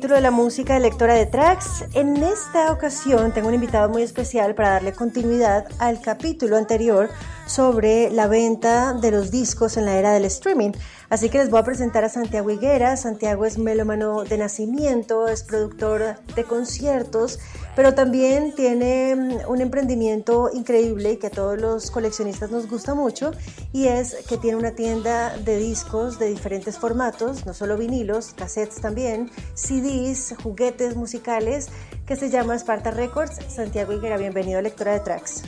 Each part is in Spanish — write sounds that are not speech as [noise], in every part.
Capítulo de la música de lectora de tracks. En esta ocasión tengo un invitado muy especial para darle continuidad al capítulo anterior sobre la venta de los discos en la era del streaming. Así que les voy a presentar a Santiago Higuera. Santiago es melómano de nacimiento, es productor de conciertos, pero también tiene mm, un emprendimiento increíble que a todos los coleccionistas nos gusta mucho y es que tiene una tienda de discos de diferentes formatos, no solo vinilos, cassettes también, CDs, juguetes musicales, que se llama Sparta Records. Santiago Higuera, bienvenido a Lectora de Tracks.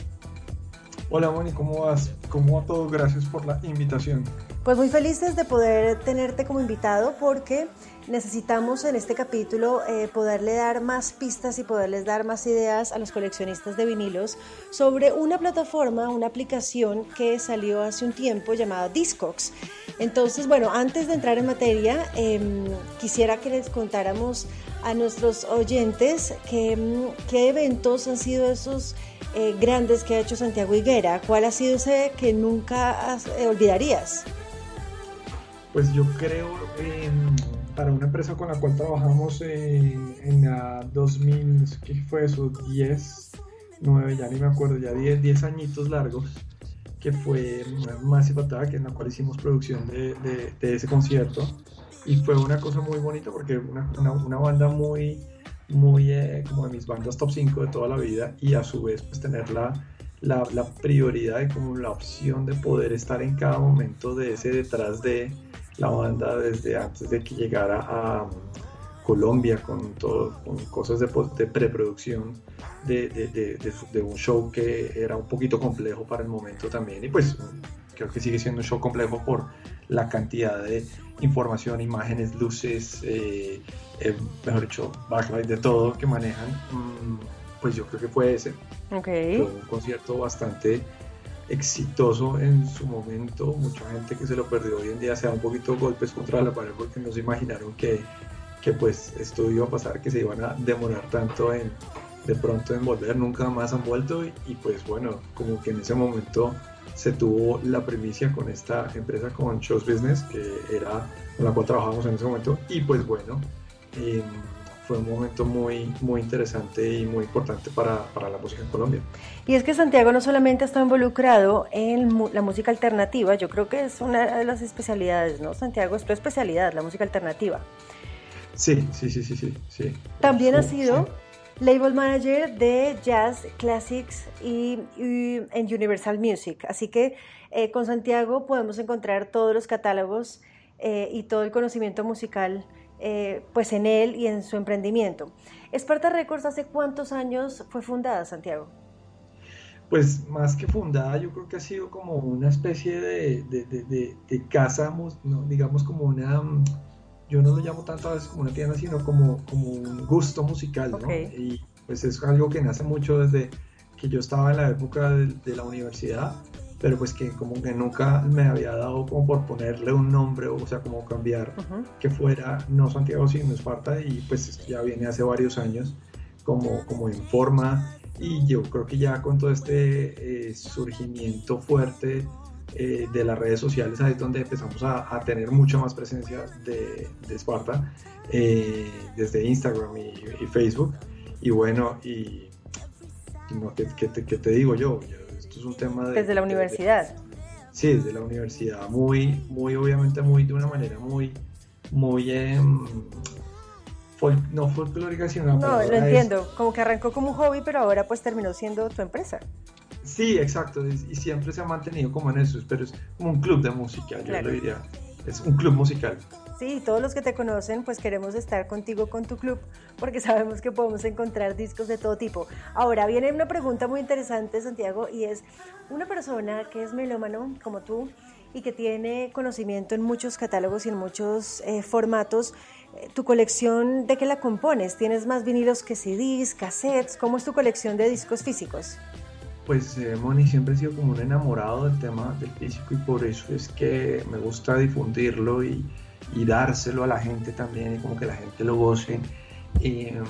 Hola Moni, ¿cómo vas? ¿Cómo va todo? Gracias por la invitación. Pues muy felices de poder tenerte como invitado porque necesitamos en este capítulo eh, poderle dar más pistas y poderles dar más ideas a los coleccionistas de vinilos sobre una plataforma, una aplicación que salió hace un tiempo llamada Discogs. Entonces, bueno, antes de entrar en materia, em, quisiera que les contáramos a nuestros oyentes qué eventos han sido esos eh, grandes que ha hecho Santiago Higuera. ¿Cuál ha sido ese que nunca has- eh, olvidarías? Pues yo creo em, para una empresa con la cual trabajamos en, en la 2000, ¿qué fue eso? 10, 9, ya ni me acuerdo, ya 10, 10 añitos largos, que fue Massive Attack en la cual hicimos producción de, de- de ese concierto. Y fue una cosa muy bonita porque una, una, una banda muy, muy eh, como de mis bandas top 5 de toda la vida y a su vez pues tener la, la, prioridad y como la opción de poder estar en cada momento de ese detrás de la banda desde antes de que llegara a um, Colombia con todo con cosas de, de preproducción de, de, de un show que era un poquito complejo para el momento también y pues creo que sigue siendo un show complejo por la cantidad de información, imágenes, luces, eh, eh, mejor dicho, backlight de todo que manejan, mm, pues yo creo que fue ese. Fue un concierto bastante exitoso en su momento. Mucha gente que se lo perdió hoy en día se da un poquito golpes contra la pared porque no se imaginaron que, que pues esto iba a pasar, que se iban a demorar tanto en de pronto en volver, nunca más han vuelto y, y, pues bueno, como que en ese momento se tuvo la primicia con esta empresa con Shows Business que era con la cual trabajamos en ese momento y pues bueno, eh, fue un momento muy, muy interesante y muy importante para, para la música en Colombia. Y es que Santiago no solamente está involucrado en la música alternativa, yo creo que es una de las especialidades, ¿no? Santiago es tu especialidad, la música alternativa. Sí, sí, sí, sí, sí. sí. También ha sido sí. Label manager de Jazz Classics y, en Universal Music. Así que eh, con Santiago podemos encontrar todos los catálogos eh, y todo el conocimiento musical eh, pues en él y en su emprendimiento. Esparta Records, ¿hace cuántos años fue fundada, Santiago? Pues más que fundada, yo creo que ha sido como una especie de, casa, digamos como una, mm, yo no lo llamo tanto a veces como una tienda, sino como, como un gusto musical, ¿no? Ok. Y pues es algo que nace mucho desde que yo estaba en la época de, de la universidad, pero pues que como que nunca me había dado como por ponerle un nombre, o sea, como cambiar que fuera no Santiago sino Esparta y pues esto ya viene hace varios años como, como en forma y yo creo que ya con todo este eh, surgimiento fuerte eh, de las redes sociales ahí es donde empezamos a, a tener mucha más presencia de, de Esparta eh, desde Instagram y, y Facebook y bueno y no, ¿qué, qué te, qué te digo yo? Yo- Esto es un tema de... Desde la de- universidad. Sí, desde la universidad, muy, muy obviamente, muy de una manera muy, muy, em, fol- no folclórica, sino No, lo es- entiendo. Como que arrancó como un hobby, pero ahora pues terminó siendo tu empresa. Sí, exacto, y y siempre se ha mantenido como en eso, pero es como un club de música, yo Claro. lo diría. Es un club musical. Sí, todos los que te conocen, pues queremos estar contigo con tu club, porque sabemos que podemos encontrar discos de todo tipo. Ahora viene una pregunta muy interesante, Santiago, y es una persona que es melómano como tú y que tiene conocimiento en muchos catálogos y en muchos eh, formatos. eh, ¿Tu colección de qué la compones? ¿Tienes más vinilos que CDs, cassettes? ¿Cómo es tu colección de discos físicos? Pues eh, Moni siempre he sido como un enamorado del tema del físico y por eso es que me gusta difundirlo y, dárselo a la gente también y como que la gente lo goce em,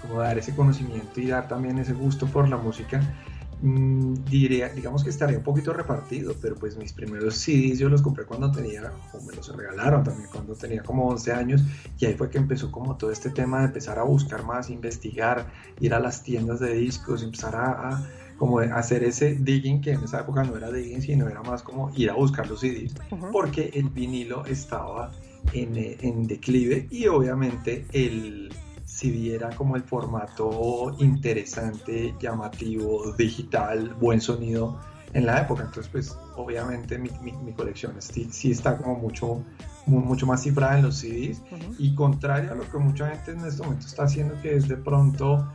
como dar ese conocimiento y dar también ese gusto por la música. Mm, diría, digamos que estaría un poquito repartido, pero pues mis primeros CDs yo los compré cuando tenía, o me los regalaron también cuando tenía como 11 años y ahí fue que empezó como todo este tema de empezar a buscar más, investigar, ir a las tiendas de discos, empezar a como hacer ese digging, que en esa época no era digging, sino era más como ir a buscar los CDs, Ujú. porque el vinilo estaba en, eh, en declive y obviamente el CD era como el formato interesante, llamativo, digital, buen sonido en la época. Entonces, pues obviamente mi, mi- mi colección sí, sí está como mucho, mu- mucho más cifrada en los CDs Ujú. y contrario a lo que mucha gente en este momento está haciendo, que es de pronto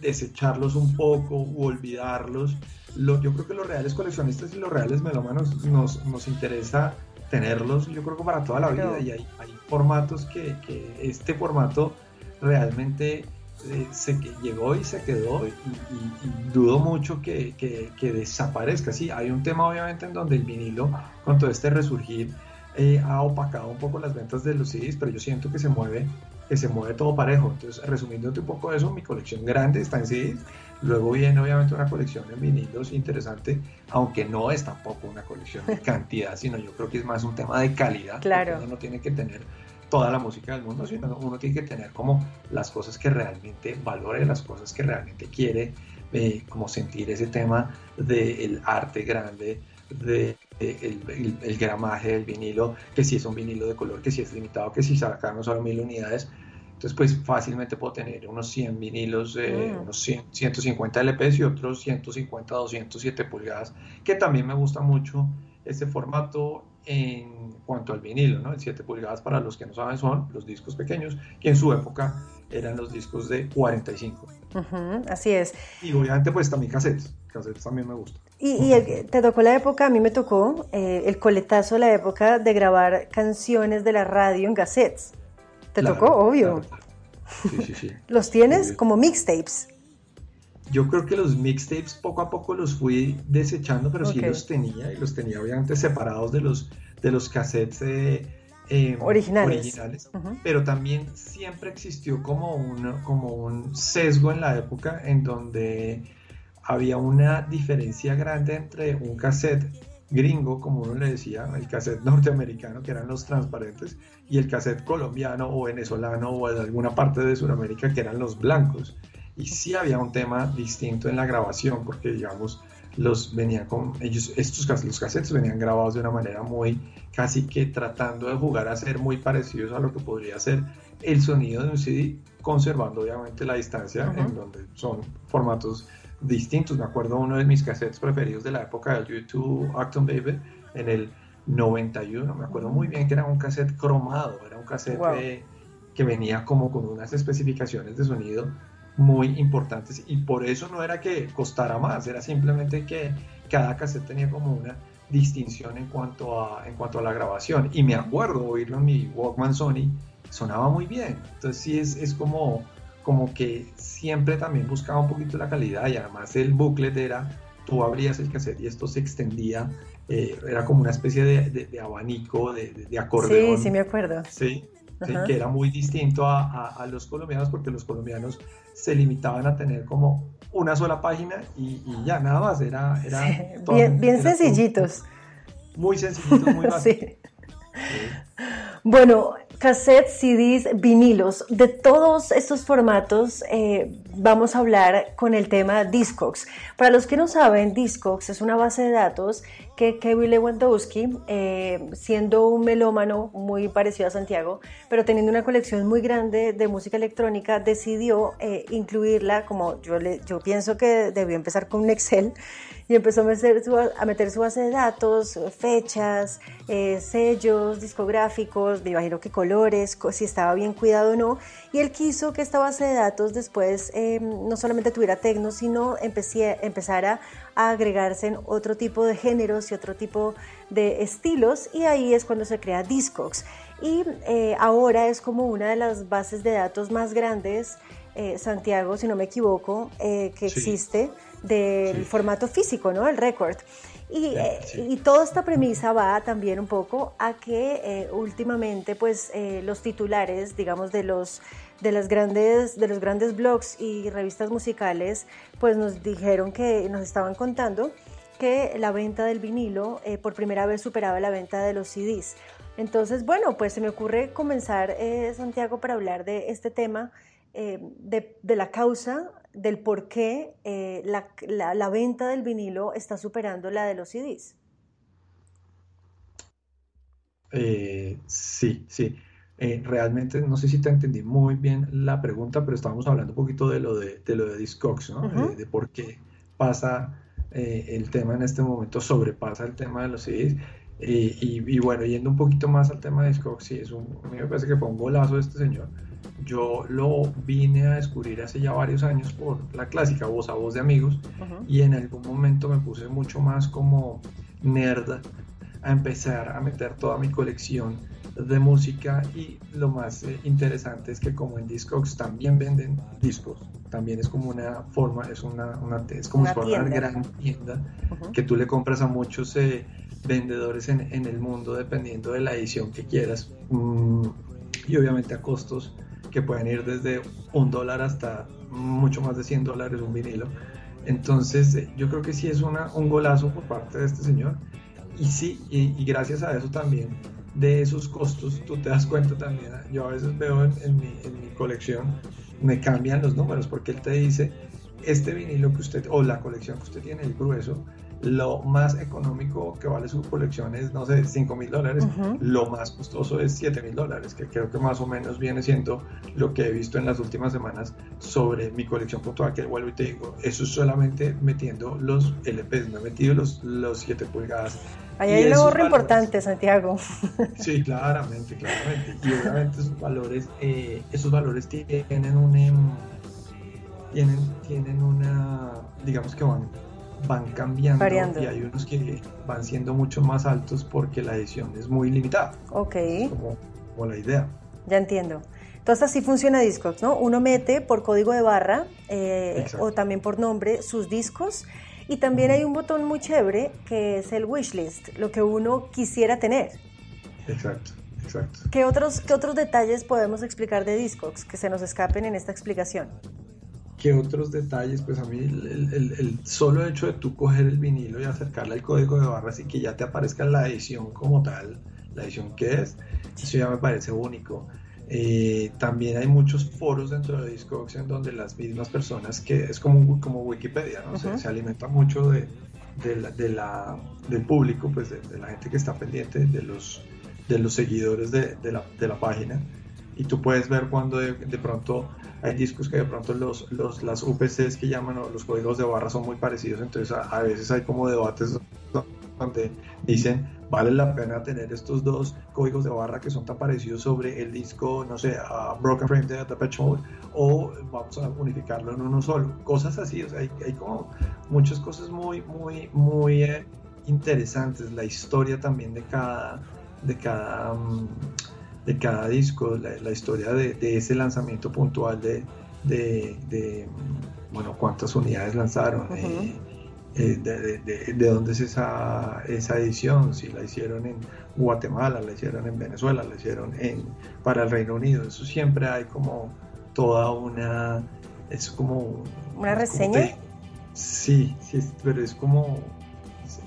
desecharlos un poco u olvidarlos. Lo, yo creo que los reales coleccionistas y los reales melómanos nos, nos interesa tenerlos, yo creo que para toda la vida. Y hay, hay formatos que, que este formato realmente eh, se que llegó y se quedó y, y- y dudo mucho que, que- que desaparezca. Sí, hay un tema obviamente en donde el vinilo, con todo este resurgir, eh, ha opacado un poco las ventas de los CDs, pero yo siento que se mueve, que se mueve todo parejo. Entonces, resumiéndote un poco eso, mi colección grande está en CDs, luego viene obviamente una colección en vinilos interesante, aunque no es tampoco una colección de [laughs] cantidad, sino yo creo que es más un tema de calidad. Claro. Uno no tiene que tener toda la música del mundo, sino uno tiene que tener como las cosas que realmente valore, las cosas que realmente quiere, eh, como sentir ese tema del arte grande, de, de el, el- el gramaje del vinilo, que si es un vinilo de color, que si es limitado, que si sacaron solo mil unidades. Entonces, pues fácilmente puedo tener unos 100 vinilos, eh, Mm. unos 100, 150 LPs y otros 150, 207 pulgadas, que también me gusta mucho este formato en cuanto al vinilo, ¿no? El 7 pulgadas para los que no saben son los discos pequeños, que en su época eran los discos de 45. Ujú, Así es. Y obviamente pues también cassettes, cassettes también me gustan. Y, y el- te tocó la época, a mí me tocó eh, el coletazo de la época de grabar canciones de la radio en cassettes. ¿Te Claro, tocó? Obvio. claro. Sí, sí, sí. [laughs] ¿Los tienes como mixtapes? Yo creo que los mixtapes poco a poco los fui desechando, pero sí Ok. los tenía y los tenía obviamente separados de los, de los cassettes eh, eh, Originales. originales. Ujú. Pero también siempre existió como un, como un sesgo en la época en donde había una diferencia grande entre un cassette gringo, como uno le decía, el cassette norteamericano, que eran los transparentes, y el cassette colombiano o venezolano o de alguna parte de Sudamérica, que eran los blancos. Y sí había un tema distinto en la grabación, porque digamos, los venían con ellos, estos los cassettes venían grabados de una manera muy, casi que tratando de jugar a ser muy parecidos a lo que podría ser el sonido de un CD, conservando obviamente la distancia en donde son formatos distintos. Me acuerdo uno de mis cassettes preferidos de la época del YouTube Acton Baby en el 91. Me acuerdo muy bien que era un cassette cromado, era un cassette Wow. eh, que venía como con unas especificaciones de sonido muy importantes y por eso no era que costara más, era simplemente que cada cassette tenía como una distinción en cuanto a, en cuanto a la grabación y me acuerdo oírlo en mi Walkman Sony, sonaba muy bien, entonces sí es, es como, como que siempre también buscaba un poquito la calidad y además el booklet era, tú abrías el cassette y esto se extendía, eh, era como una especie de, de- de abanico, de, de- de acordeón. Sí, sí me acuerdo. Sí, que era muy distinto a, a- a los colombianos porque los colombianos se limitaban a tener como una sola página y, y ya nada más, era... era Sí, todo- bien, bien era todo sencillitos. Muy sencillitos, muy [laughs] básicos. Sí. Bueno, cassettes, CDs, vinilos, de todos estos formatos eh, vamos a hablar con el tema Discogs. Para los que no saben, Discogs es una base de datos que Kevin Lewandowski, eh, siendo un melómano muy parecido a Santiago, pero teniendo una colección muy grande de música electrónica, decidió eh, incluirla como yo, yo pienso que debió empezar con un Excel y empezó a meter su, a meter su base de datos, fechas, eh, sellos discográficos, me imagino que colores, si estaba bien cuidado o no. Y él quiso que esta base de datos después eh, no solamente tuviera tecno, sino empecé, empezara a agregarse en otro tipo de géneros y otro tipo de estilos. Y ahí es cuando se crea Discogs. Y eh, ahora es como una de las bases de datos más grandes, Santiago, si no me equivoco, que sí. existe del sí. formato físico, ¿no? El récord. Y, eh, sí. y, toda esta premisa va también un poco a que eh, últimamente pues eh, los titulares, digamos, de los, de, las grandes, de los grandes blogs y revistas musicales, pues nos dijeron que nos estaban contando que la venta del vinilo eh, por primera vez superaba la venta de los CDs. Entonces, bueno, pues se me ocurre comenzar, Santiago, para hablar de este tema, de, de la causa del por qué eh, la, la, la, venta del vinilo está superando la de los CDs. Eh, sí, sí. Eh, realmente no sé si te entendí muy bien la pregunta, pero estábamos hablando un poquito de lo de, de lo de Discogs, ¿no? Uh -huh. de por qué pasa el tema en este momento, sobrepasa el tema de los CDs. Y, y, bueno, yendo un poquito más al tema de Discogs, sí, es un, a mí me parece que fue un golazo de este señor yo lo vine a descubrir hace ya varios años por la clásica voz a voz de amigos uh -huh. y en algún momento me puse mucho más como nerda a empezar a meter toda mi colección de música y lo más eh, interesante es que como en Discogs también venden discos, también es como una forma, es una, una es como una, si fuera una gran tienda uh -huh. que tú le compras a muchos eh, vendedores en, en, el mundo dependiendo de la edición que quieras mm, y obviamente a costos que pueden ir desde un dólar hasta mucho más de 100 dólares un vinilo. Entonces eh, yo creo que sí es una, un golazo por parte de este señor. Y sí, y, y, gracias a eso también, de esos costos, tú te das cuenta también, yo a veces veo en, en, mi, en mi colección, me cambian los números porque él te dice, este vinilo que usted, o la colección que usted tiene, el grueso, lo más económico que vale su colección es, no sé, 5 mil dólares, uh -huh. lo más costoso es 7 mil dólares, que creo que más o menos viene siendo lo que he visto en las últimas semanas sobre mi colección puntual, que vuelvo y te digo, eso es solamente metiendo los LPs, no he metido los, los 7 pulgadas. Ahí hay un ahorro importante, Santiago. Sí, [laughs] claramente, claramente. Y obviamente esos valores, eh, esos valores tienen un... Eh, tienen, tienen una, digamos que van van cambiando Variando. y hay unos que van siendo mucho más altos porque la edición es muy limitada. Ok. Como, como, la idea. Ya entiendo. Entonces así funciona Discogs, ¿no? Uno mete por código de barra eh, o también por nombre sus discos y también hay un botón muy chévere que es el wishlist, lo que uno quisiera tener. Exacto. Exacto. ¿Qué otros, ¿Qué otros detalles podemos explicar de Discogs que se nos escapen en esta explicación? ¿Qué otros detalles? Pues a mí el, el, el, solo hecho de tú coger el vinilo y acercarle al código de barras y que ya te aparezca la edición como tal, la edición que es, eso ya me parece único. Eh, también hay muchos foros dentro de Discogs en donde las mismas personas, que es como, como Wikipedia, ¿no? Uh -huh. se, se, alimenta mucho de, de, la, de la, del público, pues de, de, la gente que está pendiente, de los, de los seguidores de, la, de la página y tú puedes ver cuando de, de, pronto hay discos que de pronto los, los, las UPCs que llaman o los códigos de barra son muy parecidos, entonces a, veces hay como debates donde dicen vale la pena tener estos dos códigos de barra que son tan parecidos sobre el disco, no sé, Broken Frame de Depeche Mode o vamos a unificarlo en uno solo, cosas así, o sea, hay, hay como muchas cosas muy, muy, muy eh, interesantes, la historia también de cada, de cada um, de cada disco, la, la historia de, de, ese lanzamiento puntual de, de, de, bueno, cuántas unidades lanzaron, uh -huh. eh, de, de, dónde es esa, esa edición, si la hicieron en Guatemala, la hicieron en Venezuela, la hicieron en, para el Reino Unido, eso siempre hay como toda una, es como... ¿Una reseña? Como sí, sí, pero es como, es,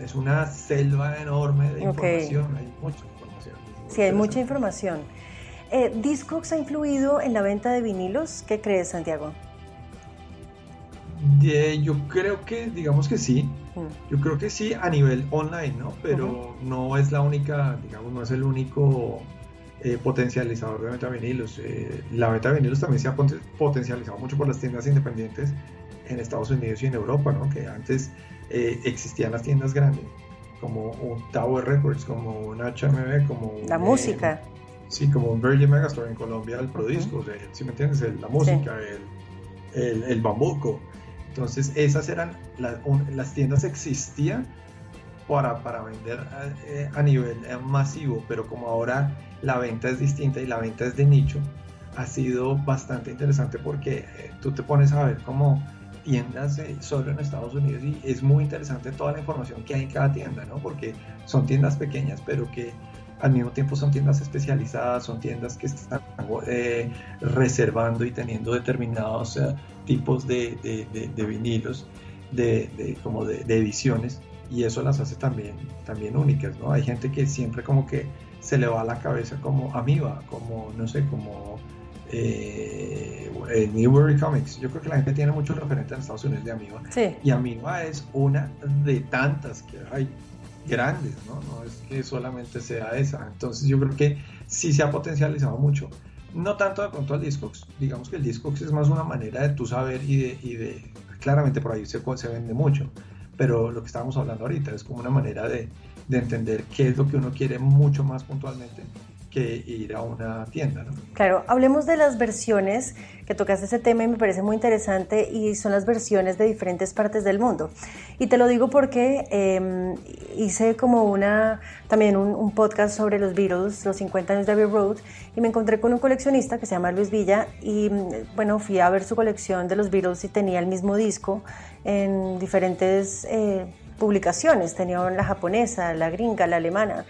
es, una selva enorme de okay. información, hay mucho. Sí, hay mucha información. Eh, ¿Discogs ha influido en la venta de vinilos? ¿Qué crees, Santiago? Yo creo que, digamos que sí. Mm. Yo creo que sí a nivel online, ¿no? Pero no es la única, digamos, no es el único eh, potencializador de venta de vinilos. Eh, la venta de vinilos también se ha poten- potencializado mucho por las tiendas independientes en Estados Unidos y en Europa, ¿no? Que antes eh, existían las tiendas grandes, como un Tower Records, como un HMV, como un, La eh, música. Sí, como un Virgin Megastore en Colombia, el Prodiscos, el- ¿sí me entiendes? El- la música, el, el, el bambuco. Entonces, esas eran la- un- las tiendas existían para, para vender eh, a nivel eh, masivo, pero como ahora la venta es distinta y la venta es de nicho, ha sido bastante interesante porque eh, tú te pones a ver como tiendas solo en Estados Unidos y es muy interesante toda la información que hay en cada tienda, ¿no? Porque son tiendas pequeñas, pero que al mismo tiempo son tiendas especializadas, son tiendas que están eh, reservando y teniendo determinados eh, tipos de, de- de- vinilos, de, como de ediciones, y eso las hace también, también únicas, ¿no? Hay gente que siempre como que se le va a la cabeza como Amiba, como, no sé, como eh, eh, Newbury Comics. Yo creo que la gente tiene muchos referentes en Estados Unidos de Amiba, Sí. y Amiba es una de tantas que hay grandes, ¿no? No es que solamente sea esa. Entonces yo creo que sí se ha potencializado mucho. No tanto de pronto al Discogs, digamos que el Discogs es más una manera de tú saber y de, y de claramente por ahí se, se vende mucho, pero lo que estábamos hablando ahorita es como una manera de, de entender qué es lo que uno quiere mucho más puntualmente que ir a una tienda, ¿no? Claro, hablemos de las versiones, que tocaste ese tema y me parece muy interesante, y son las versiones de diferentes partes del mundo. Y te lo digo porque eh, hice como una, también un, un podcast sobre los Beatles, los 50 años de Abbey Road, y me encontré con un coleccionista que se llama Luis Villa, y mm, bueno, fui a ver su colección de los Beatles y tenía el mismo disco en diferentes eh, publicaciones, tenía la japonesa, la gringa, la alemana.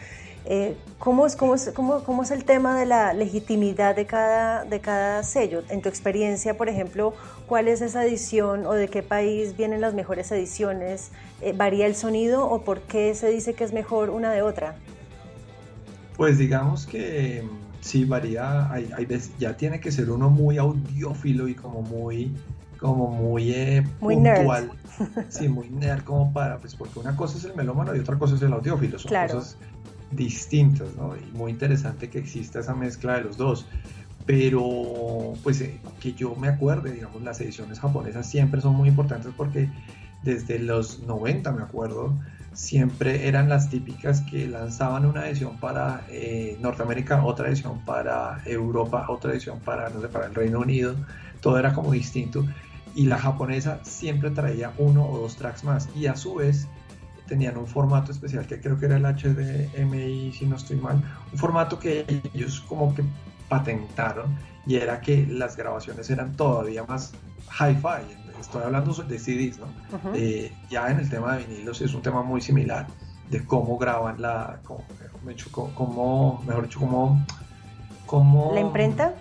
Eh, ¿cómo, es, cómo, es, cómo, ¿Cómo es el tema de la legitimidad de cada, de cada sello? En tu experiencia, por ejemplo, ¿cuál es esa edición o de qué país vienen las mejores ediciones? Eh, ¿Varía el sonido o por qué se dice que es mejor una de otra? Pues digamos que mm, sí varía, hay, hay veces, ya tiene que ser uno muy audiófilo y como muy, como muy, eh, Muy nerd. puntual. Sí, muy nerd como para, pues porque una cosa es el melómano y otra cosa es el audiófilo, son Claro. cosas distintas, ¿no? Y muy interesante que exista esa mezcla de los dos. Pero, pues eh, que yo me acuerde, digamos, las ediciones japonesas siempre son muy importantes porque desde los 90, me acuerdo, siempre eran las típicas que lanzaban una edición para eh, Norteamérica, otra edición para Europa, otra edición para, no sé, para el Reino Unido, todo era como distinto. Y la japonesa siempre traía uno o dos tracks más. Y a su vez tenían un formato especial que creo que era el HDMI, si no estoy mal, un formato que ellos como que patentaron y era que las grabaciones eran todavía más hi-fi. Estoy hablando de CDs, ¿no? Eh, ya en el tema de vinilos es un tema muy similar de cómo graban la, cómo, mejor dicho, cómo- mejor dicho, cómo, cómo ¿La imprenta?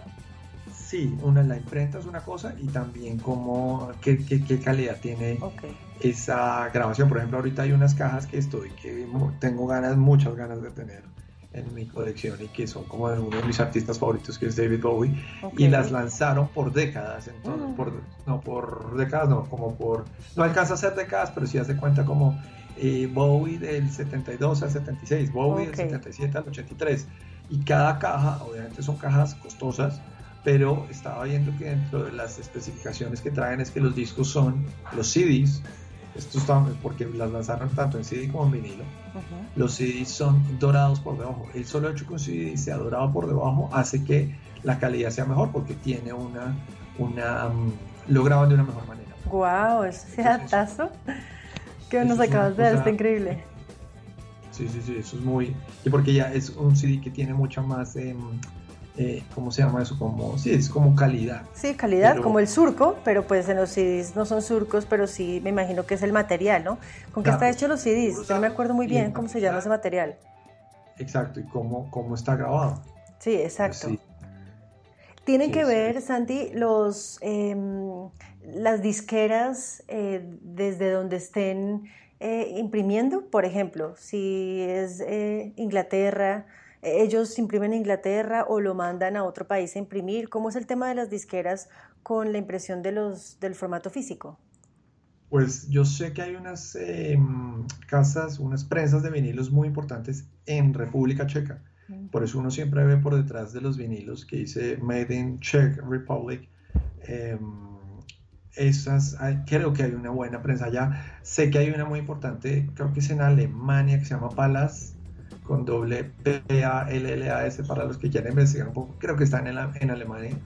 Sí, una, la imprenta es una cosa y también cómo, qué, qué- qué calidad tiene Ok. esa grabación. Por ejemplo, ahorita hay unas cajas que estoy, que tengo ganas, muchas ganas de tener en mi colección y que son como de uno de mis artistas favoritos, que es David Bowie, ok. y las lanzaron por décadas, entonces, Mm. por, no por décadas, no, como por, no alcanza a ser décadas, pero sí hace cuenta como eh, Bowie del 72 al 76, Bowie Ok. del 77 al 83, y cada caja, obviamente son cajas costosas, pero estaba viendo que dentro de las especificaciones que traen es que los discos son los CDs, esto está, porque las lanzaron tanto en CD como en vinilo, Ujú. los CDs son dorados por debajo. El solo hecho que un CD sea dorado por debajo hace que la calidad sea mejor porque tiene una, una mm, lo graban de una mejor manera. Guau, ese datazo que nos acabas de dar, está increíble. Sí, sí, sí, eso es muy... Y porque ya es un CD que tiene mucha más, em, eh, ¿cómo se llama eso? Como, sí, es como calidad. Sí, calidad, Pero- como el surco, pero pues en los CDs no son surcos, pero sí me imagino que es el material, ¿no? ¿Con qué está hecho los CDs? Yo no me acuerdo muy bien cómo se llama ese material. Exacto, y cómo, cómo está grabado. Sí, exacto. Sí. Tienen Sí, que sí. ver, Santi, los, em, las disqueras eh, desde donde estén eh, imprimiendo, por ejemplo, si es Inglaterra, ellos imprimen en Inglaterra o lo mandan a otro país a imprimir. ¿Cómo es el tema de las disqueras con la impresión de los, del formato físico? Pues yo sé que hay unas eh, casas, unas prensas de vinilos muy importantes en República Checa. Por eso uno siempre ve por detrás de los vinilos que dice Made in Czech Republic. Eh, esas, creo que hay una buena prensa allá. Sé que hay una muy importante, creo que es en Alemania, que se llama Palas, con doble P-A-L-L-A-S para los que quieran investigar un poco. Creo que están en, en Alemania.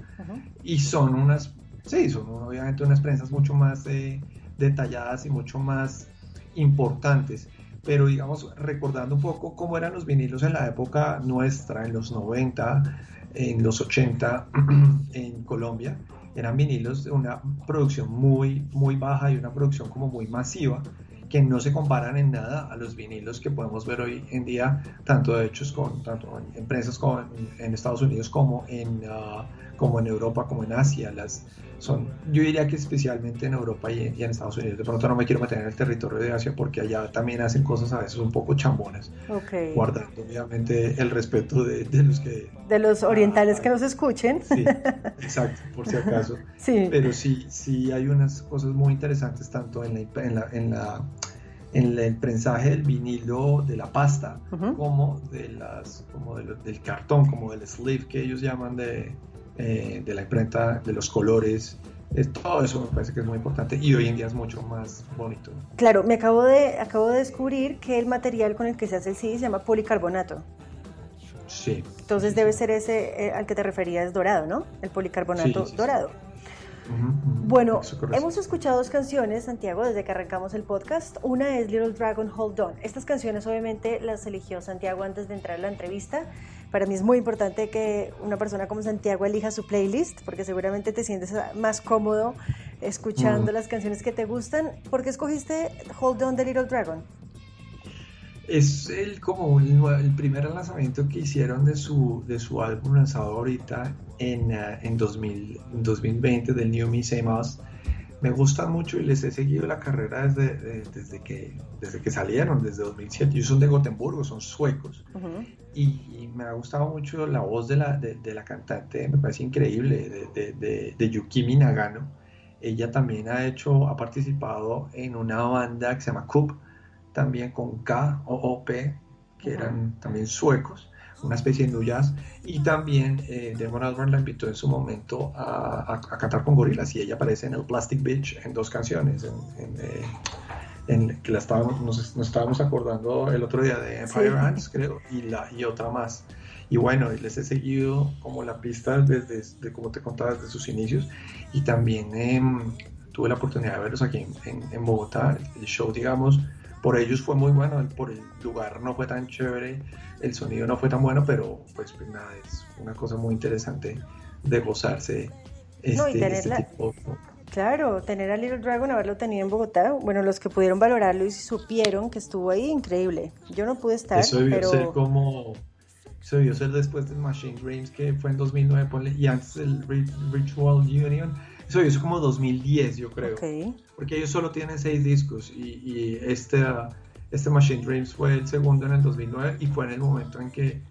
Y son unas, sí, son obviamente unas prensas mucho más eh, detalladas y mucho más importantes. Pero digamos, recordando un poco cómo eran los vinilos en la época nuestra, en los 90, en los 80, [clears throat] en Colombia eran vinilos de una producción muy, muy baja y una producción como muy masiva que no se comparan en nada a los vinilos que podemos ver hoy en día, tanto hechos con tanto en empresas como en, Estados Unidos como en, uh, como en Europa, como en Asia. Las, son, yo diría que especialmente en Europa y en, Estados Unidos. De pronto no me quiero meter en el territorio de Asia porque allá también hacen cosas a veces un poco chambonas, guardando obviamente el respeto de, de, los que... De los orientales que nos escuchen. Sí, [laughs] exacto, por si acaso. Sí. Pero sí, sí hay unas cosas muy interesantes tanto en la, en la, en la en el prensaje del vinilo de la pasta como de las como del cartón como del sleeve que ellos llaman de, eh, de la imprenta, de los colores, todo eso me parece que es muy importante y hoy en día es mucho más bonito. Claro, me acabo de, acabo de descubrir que el material con el que se hace el CD se llama policarbonato. Sí. Entonces debe ser ese eh, al que te referías dorado, ¿no? El policarbonato dorado. Bueno, hemos escuchado dos canciones, Santiago, desde que arrancamos el podcast. Una es Little Dragon Hold On. Estas canciones obviamente las eligió Santiago antes de entrar a la entrevista. Para mí es muy importante que una persona como Santiago elija su playlist, porque seguramente te sientes más cómodo escuchando las canciones que te gustan. ¿Por qué escogiste Hold On de Little Dragon? Es el, como el, primer lanzamiento que hicieron de su, de su álbum lanzado ahorita en, uh, en 2000, 2020 del New Me Same Us. Me gusta mucho y les he seguido la carrera desde, desde, que, desde que salieron, desde 2007. Ellos son de Gotemburgo, son suecos. y, me ha gustado mucho la voz de la, de, la cantante, me parece increíble, de, de, Yukimi Nagano. Ella también ha hecho, ha participado en una banda que se llama Coop también con K o OP, que eran también suecos, una especie de jazz, y también eh, Damon Albarn la invitó en su momento a, cantar con gorilas y ella aparece en el Plastic Beach en dos canciones, en, eh, que la estábamos, nos, estábamos acordando el otro día de Empire Hands, creo, y, la, y otra más. Y bueno, les he seguido como la pista desde, como te contaba, desde sus inicios, y también em, tuve la oportunidad de verlos aquí en, en Bogotá, el show, digamos, por ellos fue muy bueno, por el lugar no fue tan chévere, el sonido no fue tan bueno, pero pues, pues nada, es una cosa muy interesante de gozarse este, no, y este, este tipo. Claro, tener a Little Dragon, haberlo tenido en Bogotá, bueno, los que pudieron valorarlo y supieron que estuvo ahí, increíble. Yo no pude estar, Eso debió pero... ser como... Eso debió ser después del Machine Dreams, que fue en 2009, y antes del Ritual Union eso es como 2010, yo creo. Porque ellos solo tienen seis discos y, este, este Machine Dreams fue el segundo en el 2009 y fue en el momento en que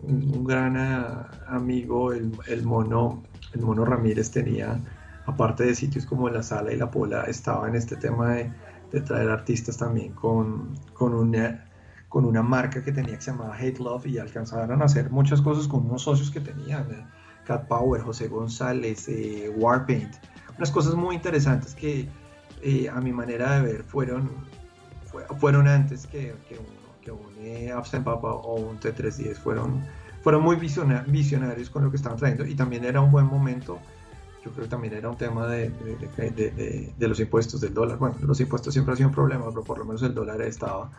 un, gran ah, amigo, el, el, mono, el mono Ramírez tenía, aparte de sitios como La Sala y La Pola, estaba en este tema de, traer artistas también con, con una con una marca que tenía que se llamaba Hate Love y alcanzaron a hacer muchas cosas con unos socios que tenían. Cat Power, José González, eh, Warpaint, unas cosas muy interesantes que eh, a mi manera de ver fueron, fueron antes que, que, que un eh, o un T310, fueron, fueron muy visionarios con lo que estaban trayendo y también era un buen momento. Yo creo que también era un tema de, de, de los impuestos del dólar. Bueno, los impuestos siempre han sido un problema, pero por lo menos el dólar estaba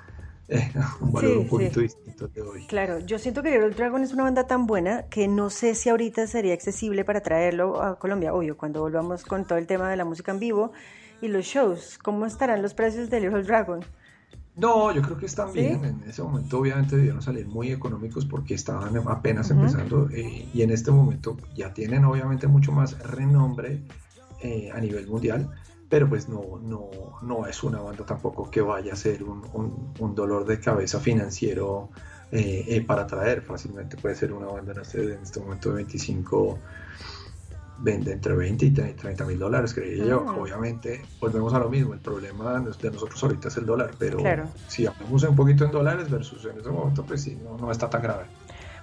[laughs] un valor un poquito distinto de hoy. Claro, yo siento que Little Dragon es una banda tan buena que no sé si ahorita sería accesible para traerlo a Colombia, obvio, cuando volvamos con todo el tema de la música en vivo y los shows. ¿Cómo estarán los precios de Little Dragon? No, yo creo que están bien. En ese momento obviamente debieron salir muy económicos porque estaban apenas empezando eh, y en este momento ya tienen obviamente mucho más renombre eh, a nivel mundial pero pues no, no, no es una banda tampoco que vaya a ser un, un, dolor de cabeza financiero eh, eh, para traer. Fácilmente puede ser una banda, no sé, en este momento de 25, vende entre 20 y 30 mil dólares, creía yo. Obviamente, volvemos a lo mismo. El problema de nosotros ahorita es el dólar, pero Claro. si hablamos un poquito en dólares versus en ese momento, pues sí, no, no está tan grave.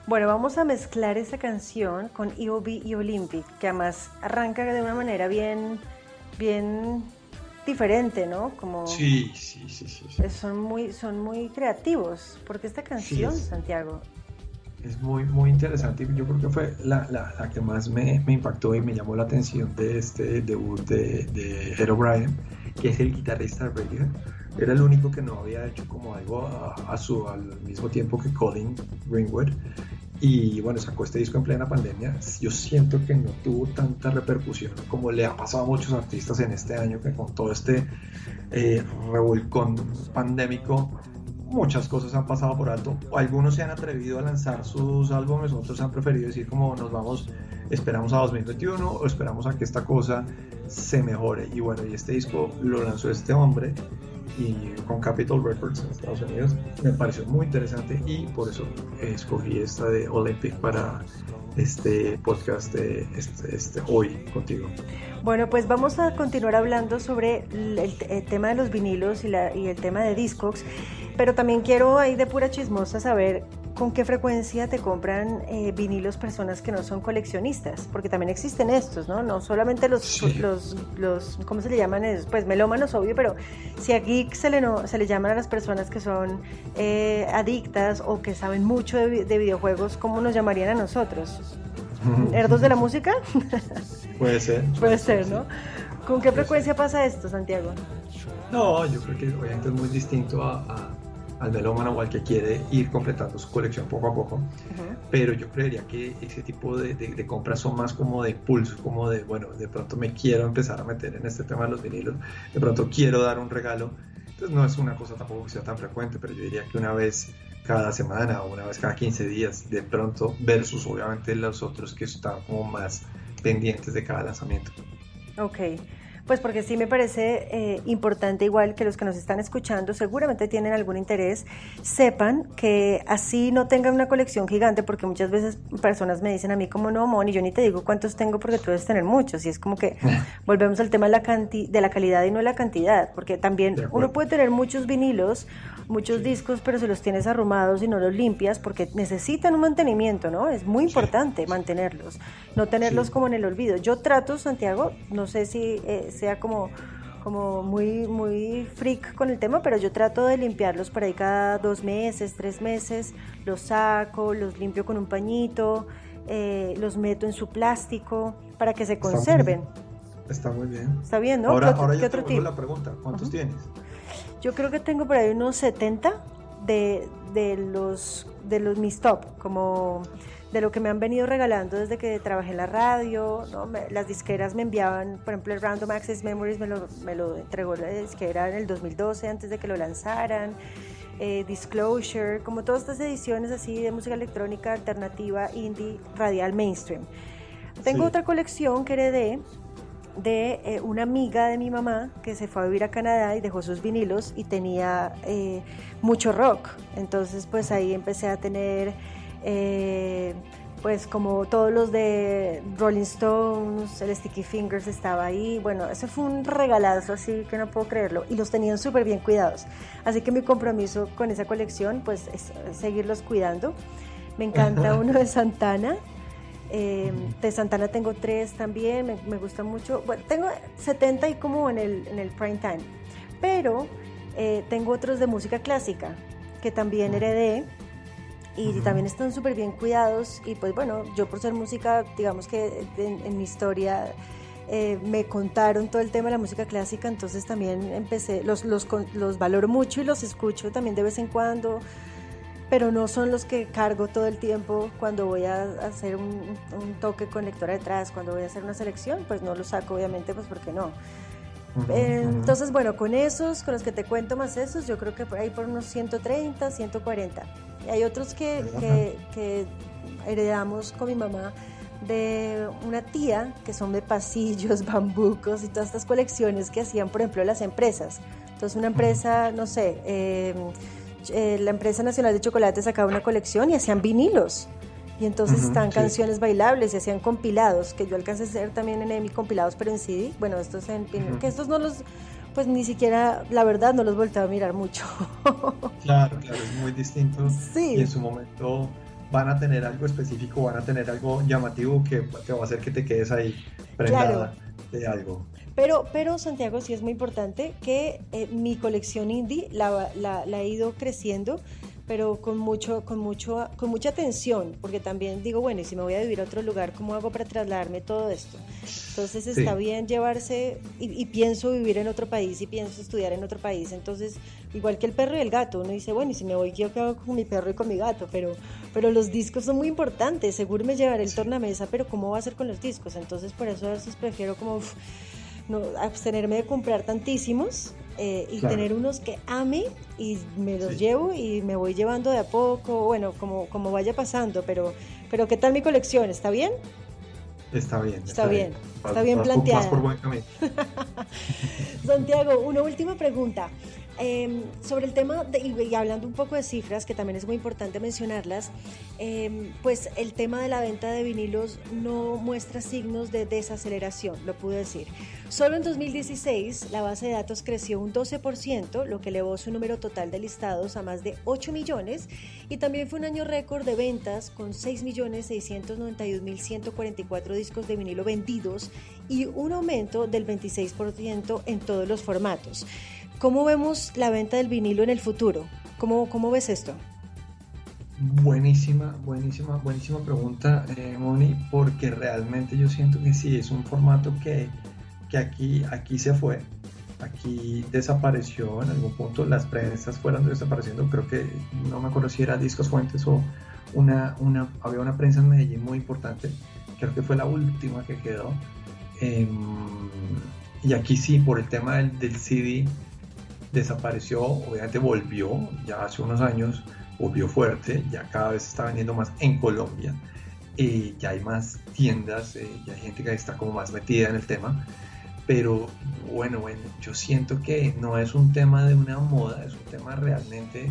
Bueno, vamos a mezclar esta canción con EOB y Olympic, que además arranca de una manera bien, bien diferente, ¿no? Como Sí, sí, sí, sí. sí. son muy, son muy creativos. Porque esta canción, es. Santiago, Es muy, muy interesante. y Yo creo que fue la, la, la que más me, me impactó y me llamó la atención de este debut de, de Ed O'Brien, que es el guitarrista de Radiohead. Era el único que no había hecho como algo a, a su, al mismo tiempo que Colin Greenwood. Y bueno, sacó este disco en plena pandemia. Yo siento que no tuvo tanta repercusión como le ha pasado a muchos artistas en este año, que con todo este eh, revolcón pandémico muchas cosas han pasado por alto. Algunos se han atrevido a lanzar sus álbumes, otros han preferido decir como nos vamos, esperamos a 2021 o esperamos a que esta cosa se mejore. Y bueno, y este disco lo lanzó este hombre y con Capitol Records en Estados Unidos. Me pareció muy interesante y por eso escogí esta de Olympic para este podcast de este, este hoy contigo. Bueno, pues vamos a continuar hablando sobre el, el- tema de los vinilos y, la- y el tema de Discogs, pero también quiero ahí de pura chismosa saber con qué frecuencia te compran eh, vinilos personas que no son coleccionistas, porque también existen estos, ¿no? No solamente los, Sí. los, los ¿cómo se le llaman? Es, Pues melómanos, obvio, pero si a geek se le, no- se le llaman a las personas que son eh, adictas o que saben mucho de, vi- de videojuegos, ¿cómo nos llamarían a nosotros? [laughs] ¿Herdos de la música? [laughs] Puede ser. Puede ser, ¿no? ¿Con qué frecuencia pasa esto, Santiago? No, yo creo que obviamente es muy distinto a, a- al melómano o al que quiere ir completando su colección poco a poco, pero yo creería que ese tipo de, de- de compras son más como de impulso, como de, bueno, de pronto me quiero empezar a meter en este tema de los vinilos, de pronto quiero dar un regalo, entonces no es una cosa tampoco que sea tan frecuente, pero yo diría que una vez cada semana o una vez cada 15 días de pronto versus obviamente los otros que están como más pendientes de cada lanzamiento. Ok, pues porque sí me parece eh, importante, igual que los que nos están escuchando seguramente tienen algún interés, sepan que así no tengan una colección gigante, porque muchas veces personas me dicen a mí como no, Moni, yo ni te digo cuántos tengo porque tú debes tener muchos, y es como que [laughs] volvemos al tema de la, canti de la calidad y no de la cantidad, porque también uno puede tener muchos vinilos, muchos discos, pero si los tienes arrumados y no los limpias, porque necesitan un mantenimiento, ¿no? Es muy importante mantenerlos, no tenerlos Sí. como en el olvido. Yo trato, Santiago, no sé si eh, sea como, como muy, muy freak con el tema, pero yo trato de limpiarlos por ahí cada dos meses, tres meses, los saco, los limpio con un pañito, eh, los meto en su plástico para que se conserven. Está muy bien. ¿Está bien, no? Ahora, ¿Qué otro, ahora qué yo otro te la pregunta, ¿cuántos tienes? Yo creo que tengo por ahí unos 70 de, de los de los mis top, como de lo que me han venido regalando desde que trabajé en la radio, ¿no? Me- las disqueras me enviaban, por ejemplo, el Random Access Memories me lo, me lo entregó la disquera en el 2012 antes de que lo lanzaran, eh, Disclosure, como todas estas ediciones así de música electrónica alternativa, indie, radial, mainstream. Tengo Sí. otra colección que heredé de eh, una amiga de mi mamá que se fue a vivir a Canadá y dejó sus vinilos y tenía eh, mucho rock. Entonces pues ahí empecé a tener eh, pues como todos los de Rolling Stones, el Sticky Fingers estaba ahí. Bueno, ese fue un regalazo así que no puedo creerlo y los tenían súper bien cuidados. Así que mi compromiso con esa colección pues es seguirlos cuidando. Me encanta uno de Santana. Eh, de Santana tengo tres también, me, me gusta mucho. Bueno, tengo 70 y como en el, en el prime time. Pero eh, tengo otros de música clásica que también heredé y también están súper bien cuidados. Y pues bueno, yo por ser música, digamos que en, en mi historia eh, me contaron todo el tema de la música clásica, entonces también empecé, los, los, los valoro mucho y los escucho también de vez en cuando pero no son los que cargo todo el tiempo cuando voy a hacer un, un toque con lectora detrás, cuando voy a hacer una selección, pues no los saco obviamente, pues porque no. Ujú, Eh, ujú. entonces, bueno, con esos, con los que te cuento más esos, yo creo que por ahí por unos 130, 140. Y hay otros que, que, que heredamos con mi mamá de una tía, que son de pasillos, [laughs] bambucos y todas estas colecciones que hacían, por ejemplo, las empresas. Entonces, una empresa, no sé, eh, eh, la empresa nacional de chocolate sacaba una colección y hacían vinilos. Y entonces Ujú, están sí. canciones bailables y hacían compilados, que yo alcancé a hacer también en EMI compilados, pero en CD. Bueno, estos en, en- Ujú. que estos no los, pues ni siquiera, la verdad, no los volteo a mirar mucho. [laughs] Claro, claro, es muy distinto. Sí. Y en su momento van a tener algo específico, van a tener algo llamativo que te va a hacer que te quedes ahí prendada de algo. Pero, pero Santiago, sí es muy importante que eh, mi colección indie la, la- la he ido creciendo, pero con mucho, con mucho, con mucha atención, porque también digo, bueno, y si me voy a vivir a otro lugar, ¿cómo hago para trasladarme todo esto? Entonces Sí. está bien llevarse, y, y pienso vivir en otro país, y pienso estudiar en otro país, entonces, igual que el perro y el gato, uno dice, bueno, y si me voy, ¿qué hago con mi perro y con mi gato? Pero, pero los discos son muy importantes, seguro me llevaré el tornamesa, pero ¿cómo va a ser con los discos? Entonces, por eso a veces prefiero como... uf, no, abstenerme de comprar tantísimos eh, y Claro. tener unos que ame y me los Sí. llevo y me voy llevando de a poco, bueno, como, como vaya pasando, pero, pero ¿qué tal mi colección? ¿Está bien? Está bien. Está bien, está bien. Vas por buen camino. [laughs] Santiago, una última pregunta. Eh, sobre el tema, de- y, hablando un poco de cifras, que también es muy importante mencionarlas, eh, pues el tema de la venta de vinilos no muestra signos de desaceleración, lo pude decir. Solo en 2016 la base de datos creció un 12%, lo que elevó su número total de listados a más de 8 millones y también fue un año récord de ventas con 6.691.144 discos de vinilo vendidos y un aumento del 26% en todos los formatos. ¿Cómo vemos la venta del vinilo en el futuro? ¿Cómo, cómo ves esto? Buenísima, buenísima, buenísima pregunta, eh, Moni, porque realmente yo siento que sí, es un formato que, que aquí, aquí se fue, aquí desapareció en algún punto, las prensas fueron desapareciendo, creo que no me acuerdo si era Discos Fuentes o una, una, había una prensa en Medellín muy importante, creo que fue la última que quedó, em, y aquí sí, por el tema del, del CD, desapareció, obviamente volvió, ya hace unos años volvió fuerte, ya cada vez está vendiendo más en Colombia, eh, ya hay más tiendas, eh, ya hay gente que está como más metida en el tema, pero bueno, bueno, yo siento que no es un tema de una moda, es un tema realmente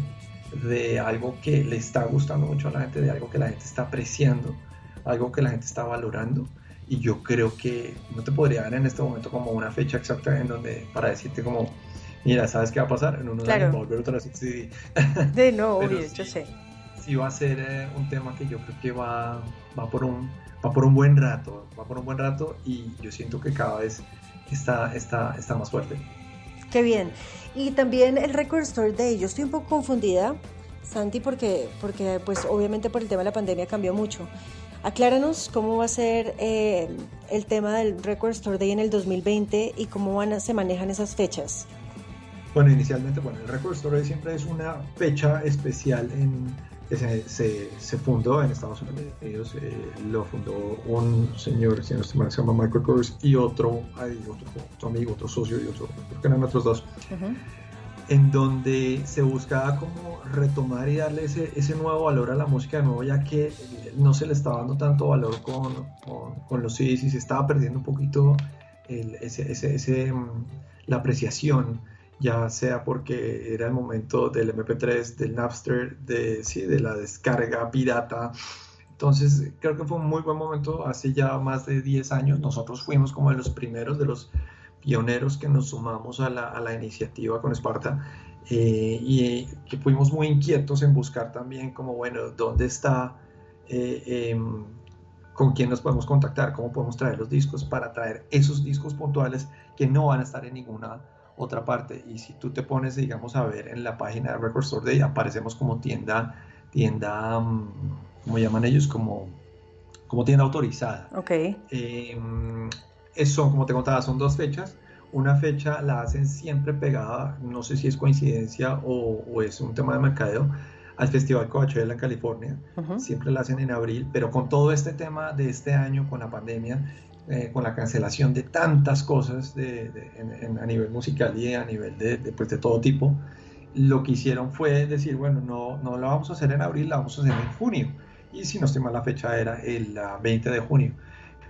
de algo que le está gustando mucho a la gente, de algo que la gente está apreciando, algo que la gente está valorando. Y yo creo que no te podría dar en este momento como una fecha exacta en donde para decirte como, mira, ¿sabes qué va a pasar? En unos Claro. años va a volver otra vez el CD. De no, obvio, sí. yo sé. sí va a ser eh, un tema que yo creo que va, va, por un, va por un buen rato, va por un buen rato y yo siento que cada vez está, está, está más fuerte. Qué bien. Y también el Record Store Day. Yo estoy un poco confundida, Santi, porque, porque pues obviamente por el tema de la pandemia cambió mucho. Acláranos cómo va a ser eh, el tema del Record Store Day en el 2020 y cómo van a- se manejan esas fechas. Bueno, inicialmente, bueno, el Record Store siempre es una fecha especial en, que se, se, se fundó en Estados Unidos. eh, lo fundó un señor, si no se llama Michael Kors, y otro, hay otro, otro amigo, otro socio y otro, creo que eran otros dos, en donde se buscaba como retomar y darle ese, ese nuevo valor a la música de nuevo, ya que eh, no se le estaba dando tanto valor con, con, con los CDs y se estaba perdiendo un poquito el- ese, ese, ese, mm, la apreciación, ya sea porque era el momento del MP3, del Napster, de, sí, de la descarga pirata. Entonces creo que fue un muy buen momento, hace ya más de 10 años, nosotros fuimos como de los primeros, de los pioneros que nos sumamos a la, a la iniciativa con Esparta eh, y eh, que fuimos muy inquietos en buscar también como, bueno, ¿dónde está, eh, em, con quién nos podemos contactar, cómo podemos traer los discos para traer esos discos puntuales que no van a estar en ninguna otra parte? Y si tú te pones, digamos, a ver en la página de Record Store Day, aparecemos como tienda, tienda, mm, ¿cómo llaman ellos? Como, como tienda autorizada. Ok. Eh, son, como te contaba, son dos fechas. Una fecha la hacen siempre pegada, no sé si es coincidencia o, o es un tema de mercadeo, al Festival Coachella en California. Ujú. Siempre la hacen en abril, pero con todo este tema de este año, con la pandemia, eh, con la cancelación de tantas cosas de- de- en- en- a nivel musical y a nivel de, de, pues, de todo tipo, lo que hicieron fue decir, bueno, no, no la vamos a hacer en abril, la vamos a hacer en junio. Y si no estoy mal, la fecha era el ah, 20 de junio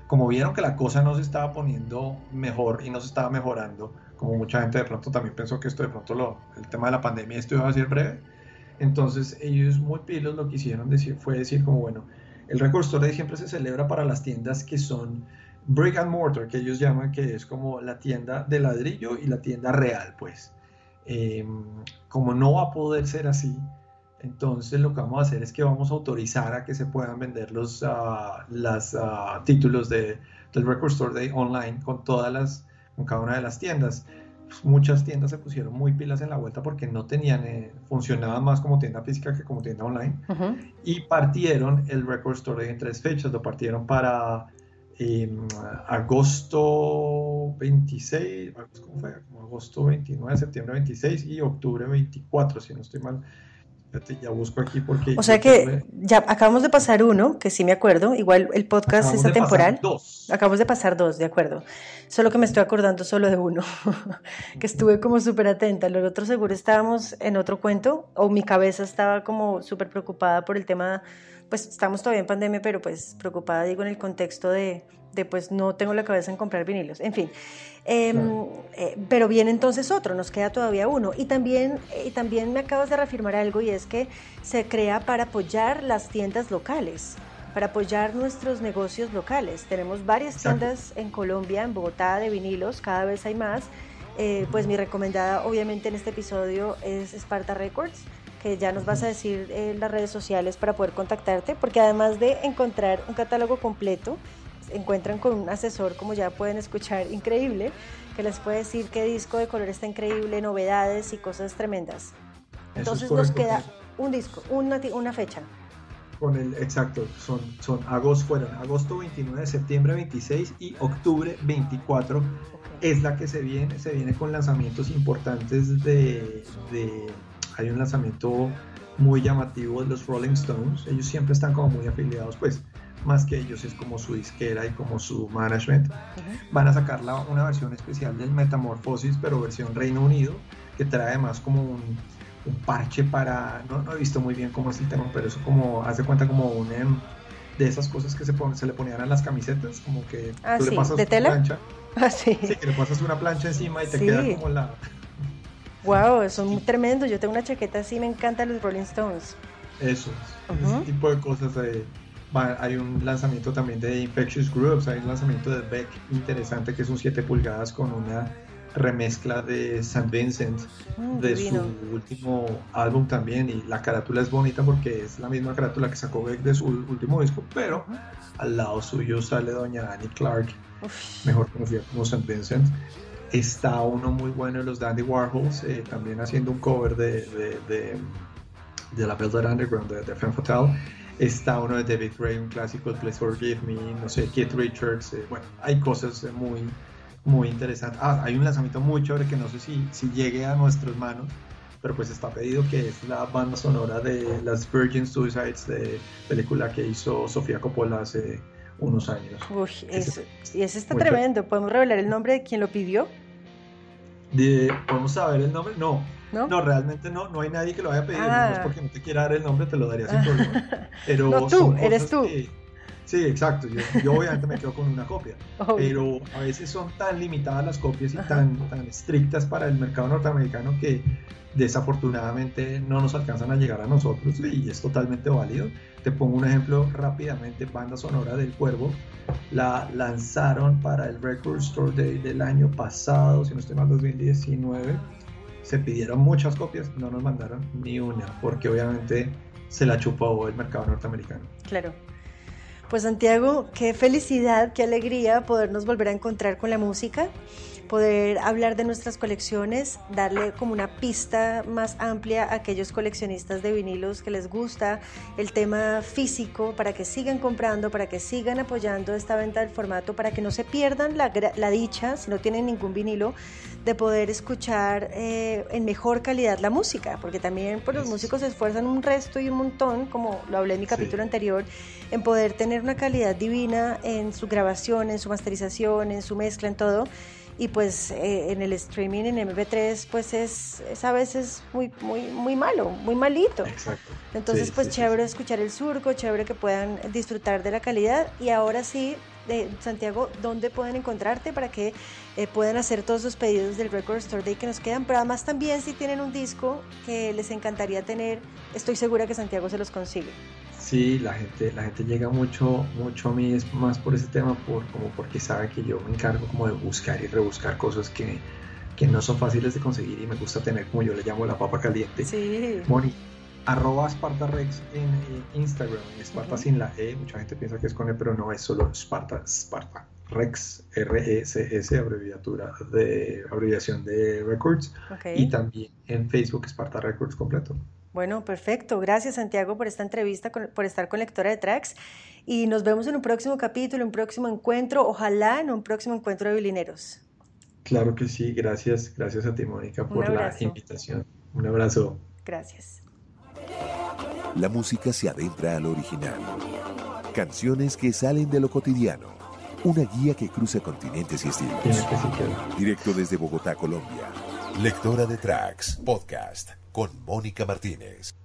como vieron que la cosa no se estaba poniendo mejor y no se estaba mejorando, como mucha gente de pronto también pensó que esto de pronto lo, el tema de la pandemia esto iba a ser breve, entonces ellos muy pilos lo que hicieron decir, fue decir como bueno, el Record Store Day siempre se celebra para las tiendas que son brick and mortar, que ellos llaman, que es como la tienda de ladrillo y la tienda real, pues. Em, como no va a poder ser así, entonces lo que vamos a hacer es que vamos a autorizar a que se puedan vender los uh, las, uh, títulos de, del Record Store Day online con todas las, con cada una de las tiendas. Pues muchas tiendas se pusieron muy pilas en la vuelta porque no tenían, eh, funcionaban más como tienda física que como tienda online. Ujú. Y partieron el Record Store Day en tres fechas. Lo partieron para eh, agosto 26, ¿cómo fue? Como agosto 29, septiembre 26 y octubre 24, si no estoy mal. Ya busco aquí porque... O sea que tuve- ya acabamos de pasar uno, que sí me acuerdo, igual el podcast acabamos es de pasar atemporal. Dos. Acabamos de pasar dos, de acuerdo. Solo que me estoy acordando solo de uno, [laughs] que estuve como súper atenta. Los otros seguro estábamos en otro cuento, o mi cabeza estaba como súper preocupada por el tema, pues estamos todavía en pandemia, pero pues preocupada, digo, en el contexto de, de pues no tengo la cabeza en comprar vinilos. En fin. Em, Claro. eh, pero viene entonces otro, nos queda todavía uno. Y también, y también me acabas de reafirmar algo y es que se crea para apoyar las tiendas locales, para apoyar nuestros negocios locales. Tenemos varias tiendas en Colombia, en Bogotá, de vinilos, cada vez hay más. Eh, pues mi recomendada, obviamente, en este episodio es Sparta Records, que ya nos vas a decir en las redes sociales para poder contactarte, porque además de encontrar un catálogo completo, encuentran con un asesor, como ya pueden escuchar, [laughs] increíble, que les puede decir qué disco de color está increíble, novedades y cosas tremendas. Eso es Entonces nos queda un disco, una, una fecha. Con el, exacto, son, son agosto, fueron agosto 29, septiembre 26 y octubre 24 es la que se viene, se viene con lanzamientos importantes de, de- hay un lanzamiento muy llamativo de los Rolling Stones, ellos siempre están como muy afiliados, pues más que ellos es como su disquera y como su management, van a sacar la- una versión especial del Metamorphosis, pero versión Reino Unido, que trae además como un, un parche para, no, no he visto muy bien cómo es el tema, pero eso como, hace cuenta como un, em, de esas cosas que se, pon- se le ponían a las camisetas, como que Ah, tú sí, le pasas ¿de una tela? plancha, Ah, sí. sí, que le pasas una plancha encima y te Sí. queda como la... Wow, son muy tremendos. Yo tengo una chaqueta así, me encantan los Rolling Stones. Eso, Ujú. ese tipo de cosas. eh, hay un lanzamiento también de Infectious Groups, hay un lanzamiento de Beck interesante que es un 7 pulgadas con una remezcla de St. Vincent Mm, de divino. su último álbum también y la carátula es bonita porque es la misma carátula que sacó Beck de su último disco, pero al lado suyo sale doña Annie Clark, Uf, mejor conocida como St. Vincent. Está uno muy bueno de los Dandy Warhols, eh, también haciendo un cover de, de, de, de la Velvet Underground de, Femme Fatale. Está uno de David Gray, un clásico, Please Forgive Me, no sé, Keith Richards. eh, bueno, hay cosas eh, muy, muy interesantes. Ah, hay un lanzamiento muy chévere que no sé si, si llegue a nuestras manos, pero pues está pedido que es la banda sonora de las Virgin Suicides de película que hizo Sofía Coppola hace unos años. uy, Ese- eso- y ese está tremendo. ¿Podemos revelar el nombre de quien lo pidió? De, ¿Podemos saber el nombre? No, ¿No? no, realmente no, no hay nadie que lo haya pedido. Ah. No es porque no te quiera dar el nombre, te lo daría sin [laughs] problema. Pero No, tú, eres tú. que- sí, exacto. Yo, yo obviamente me quedo con una copia. [laughs] Pero a veces son tan limitadas las copias y tan, tan estrictas para el mercado norteamericano que desafortunadamente no nos alcanzan a llegar a nosotros y es totalmente válido. Te pongo un ejemplo rápidamente, banda sonora del Cuervo, la lanzaron para el Record Store Day del año pasado, si no estoy mal, 2019. Se pidieron muchas copias, no nos mandaron ni una, porque obviamente se la chupó el mercado norteamericano. Claro. Pues Santiago, qué felicidad, qué alegría podernos volver a encontrar con la música, poder hablar de nuestras colecciones, darle como una pista más amplia a aquellos coleccionistas de vinilos que les gusta el tema físico, para que sigan comprando, para que sigan apoyando esta venta del formato, para que no se pierdan la, la dicha, si no tienen ningún vinilo, de poder escuchar eh, en mejor calidad la música, porque también pues, los músicos se esfuerzan un resto y un montón, como lo hablé en mi Sí. capítulo anterior, en poder tener una calidad divina en su grabación, en su masterización, en su mezcla, en todo. Y pues eh, en el streaming en MP3 pues es, es a veces muy, muy, muy malo, muy malito. Exacto. Entonces, Sí, pues sí, chévere sí. escuchar el surco, chévere que puedan disfrutar de la calidad. Y ahora sí, de Santiago, ¿dónde pueden encontrarte para que eh, puedan hacer todos los pedidos del Record Store Day que nos quedan? Pero además también si tienen un disco que les encantaría tener, estoy segura que Santiago se los consigue. Sí, la gente, la gente llega mucho, mucho a mí es más por ese tema, por, como porque sabe que yo me encargo como de buscar y rebuscar cosas que, que no son fáciles de conseguir y me gusta tener, como yo le llamo la papa caliente. Sí. Moni, arroba Sparta-Rex en Instagram, Sparta sin la E, mucha gente piensa que es con E, pero no es solo Sparta, Sparta. Rex, R-E-C-S, abreviatura de, abreviación de Records, y también en Facebook Sparta Records completo. Bueno, perfecto. Gracias Santiago por esta entrevista, por estar con Lectora de Tracks. Y nos vemos en un próximo capítulo, un próximo encuentro, ojalá en un próximo encuentro de vilineros. Claro que sí, gracias, gracias a ti Mónica por la invitación. Un abrazo. Gracias. La música se adentra al original. Canciones que salen de lo cotidiano. Una guía que cruza continentes y Tiene estilos. Directo desde Bogotá, Colombia. Lectora de Tracks, podcast con Mónica Martínez.